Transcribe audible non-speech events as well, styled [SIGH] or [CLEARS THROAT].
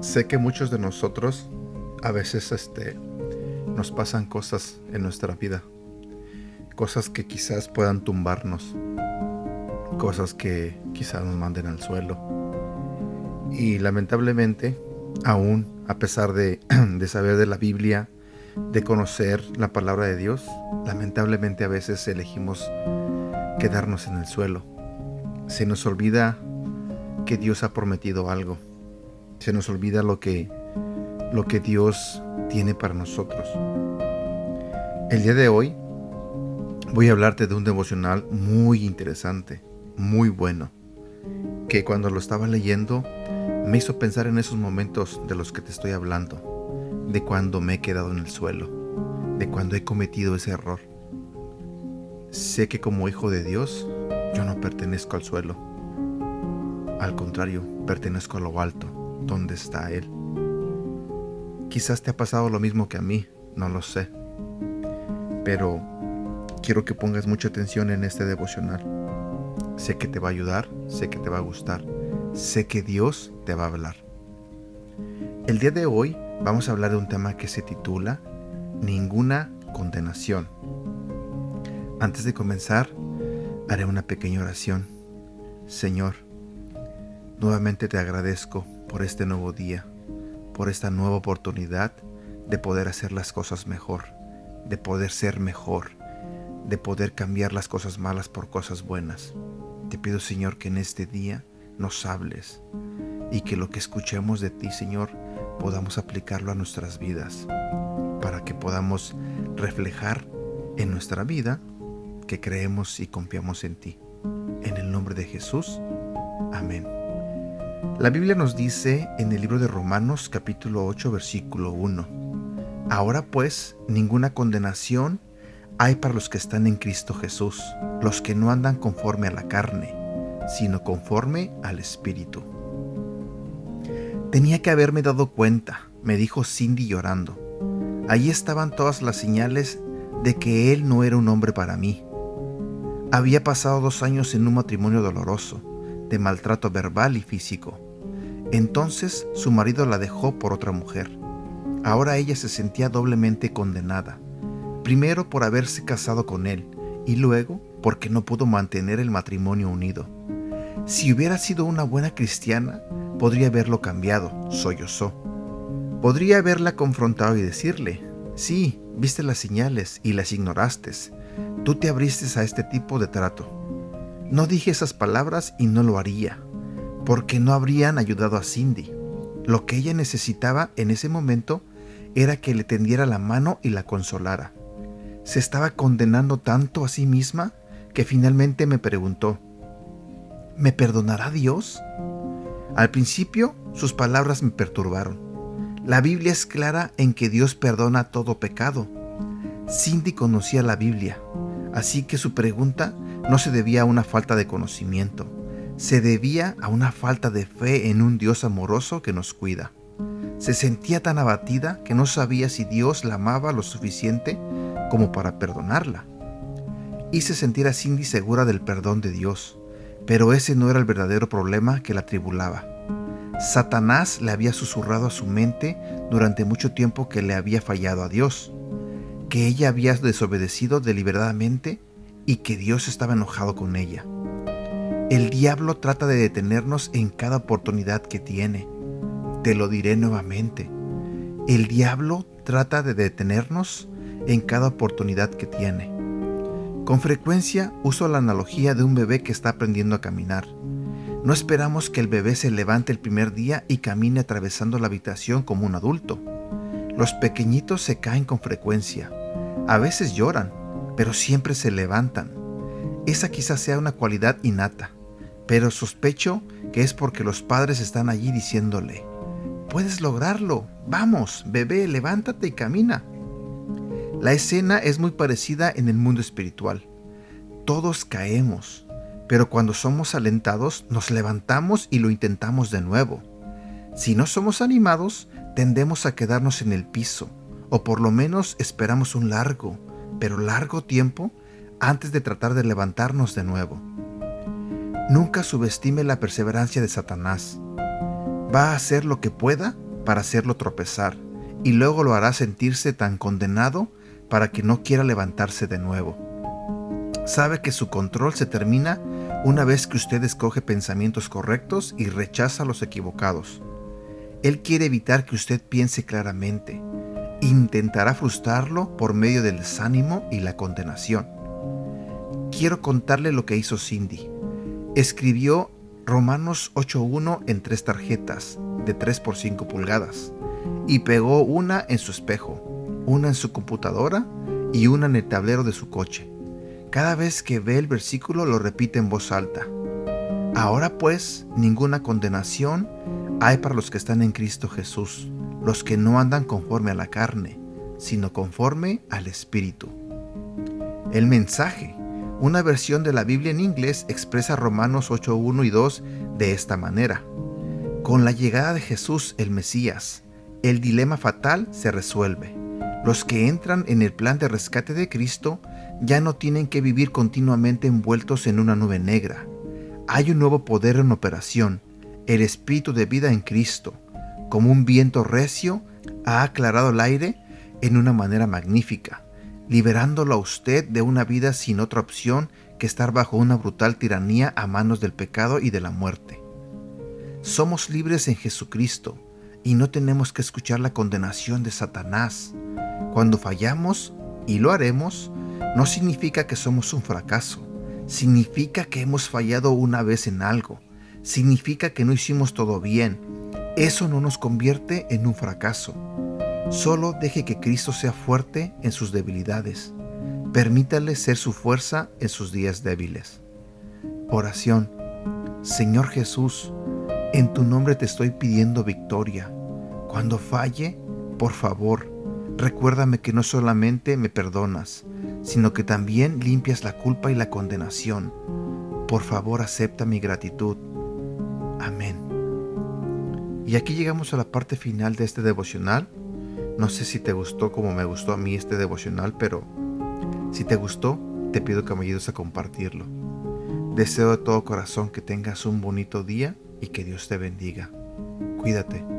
Sé que muchos de nosotros a veces este, nos pasan cosas en nuestra vida, cosas que quizás puedan tumbarnos, cosas que quizás nos manden al suelo. Y lamentablemente, aún a pesar de, [CLEARS THROAT] de saber de la Biblia, de conocer la palabra de Dios, lamentablemente a veces elegimos quedarnos en el suelo. Se nos olvida que Dios ha prometido algo se nos olvida lo que, lo que Dios tiene para nosotros. El día de hoy voy a hablarte de un devocional muy interesante, muy bueno, que cuando lo estaba leyendo me hizo pensar en esos momentos de los que te estoy hablando, de cuando me he quedado en el suelo, de cuando he cometido ese error. Sé que como hijo de Dios, yo no pertenezco al suelo. Al contrario, pertenezco a lo alto dónde está Él. Quizás te ha pasado lo mismo que a mí, no lo sé. Pero quiero que pongas mucha atención en este devocional. Sé que te va a ayudar, sé que te va a gustar, sé que Dios te va a hablar. El día de hoy vamos a hablar de un tema que se titula Ninguna condenación. Antes de comenzar, haré una pequeña oración. Señor, nuevamente te agradezco por este nuevo día, por esta nueva oportunidad de poder hacer las cosas mejor, de poder ser mejor, de poder cambiar las cosas malas por cosas buenas. Te pido, Señor, que en este día nos hables y que lo que escuchemos de ti, Señor, podamos aplicarlo a nuestras vidas, para que podamos reflejar en nuestra vida que creemos y confiamos en ti. En el nombre de Jesús. Amén. La Biblia nos dice en el libro de Romanos capítulo 8 versículo 1, Ahora pues ninguna condenación hay para los que están en Cristo Jesús, los que no andan conforme a la carne, sino conforme al Espíritu. Tenía que haberme dado cuenta, me dijo Cindy llorando. Allí estaban todas las señales de que él no era un hombre para mí. Había pasado dos años en un matrimonio doloroso, de maltrato verbal y físico. Entonces su marido la dejó por otra mujer. Ahora ella se sentía doblemente condenada, primero por haberse casado con él y luego porque no pudo mantener el matrimonio unido. Si hubiera sido una buena cristiana, podría haberlo cambiado, sollozó. Podría haberla confrontado y decirle, sí, viste las señales y las ignoraste. Tú te abriste a este tipo de trato. No dije esas palabras y no lo haría porque no habrían ayudado a Cindy. Lo que ella necesitaba en ese momento era que le tendiera la mano y la consolara. Se estaba condenando tanto a sí misma que finalmente me preguntó, ¿me perdonará Dios? Al principio sus palabras me perturbaron. La Biblia es clara en que Dios perdona todo pecado. Cindy conocía la Biblia, así que su pregunta no se debía a una falta de conocimiento se debía a una falta de fe en un Dios amoroso que nos cuida. Se sentía tan abatida que no sabía si Dios la amaba lo suficiente como para perdonarla. Hice sentir a Cindy segura del perdón de Dios, pero ese no era el verdadero problema que la tribulaba. Satanás le había susurrado a su mente durante mucho tiempo que le había fallado a Dios, que ella había desobedecido deliberadamente y que Dios estaba enojado con ella. El diablo trata de detenernos en cada oportunidad que tiene. Te lo diré nuevamente. El diablo trata de detenernos en cada oportunidad que tiene. Con frecuencia uso la analogía de un bebé que está aprendiendo a caminar. No esperamos que el bebé se levante el primer día y camine atravesando la habitación como un adulto. Los pequeñitos se caen con frecuencia. A veces lloran, pero siempre se levantan. Esa quizás sea una cualidad innata pero sospecho que es porque los padres están allí diciéndole, puedes lograrlo, vamos, bebé, levántate y camina. La escena es muy parecida en el mundo espiritual. Todos caemos, pero cuando somos alentados nos levantamos y lo intentamos de nuevo. Si no somos animados, tendemos a quedarnos en el piso, o por lo menos esperamos un largo, pero largo tiempo antes de tratar de levantarnos de nuevo. Nunca subestime la perseverancia de Satanás. Va a hacer lo que pueda para hacerlo tropezar y luego lo hará sentirse tan condenado para que no quiera levantarse de nuevo. Sabe que su control se termina una vez que usted escoge pensamientos correctos y rechaza los equivocados. Él quiere evitar que usted piense claramente. Intentará frustrarlo por medio del desánimo y la condenación. Quiero contarle lo que hizo Cindy. Escribió Romanos 8.1 en tres tarjetas de 3 por 5 pulgadas y pegó una en su espejo, una en su computadora y una en el tablero de su coche. Cada vez que ve el versículo lo repite en voz alta. Ahora pues, ninguna condenación hay para los que están en Cristo Jesús, los que no andan conforme a la carne, sino conforme al Espíritu. El mensaje, una versión de la Biblia en inglés, expresa Romanos 8.1 y 2 de esta manera. Con la llegada de Jesús el Mesías, el dilema fatal se resuelve. Los que entran en el plan de rescate de Cristo ya no tienen que vivir continuamente envueltos en una nube negra. Hay un nuevo poder en operación, el espíritu de vida en Cristo. Como un viento recio, ha aclarado el aire en una manera magnífica, liberándolo a usted de una vida sin otra opción que estar bajo una brutal tiranía a manos del pecado y de la muerte. Somos libres en Jesucristo y no tenemos que escuchar la condenación de Satanás. Cuando fallamos, y lo haremos, no significa que somos un fracaso, significa que hemos fallado una vez en algo, significa que no hicimos todo bien. Eso no nos convierte en un fracaso. Solo deje que Cristo sea fuerte en sus debilidades. Permítale ser su fuerza en sus días débiles. Oración. Señor Jesús, en tu nombre te estoy pidiendo victoria. Cuando falle, por favor, recuérdame que no solamente me perdonas, sino que también limpias la culpa y la condenación. Por favor, acepta mi gratitud. Amén. Y aquí llegamos a la parte final de este devocional. No sé si te gustó como me gustó a mí este devocional, pero si te gustó, te pido que me ayudes a compartirlo. Deseo de todo corazón que tengas un bonito día y que Dios te bendiga. Cuídate.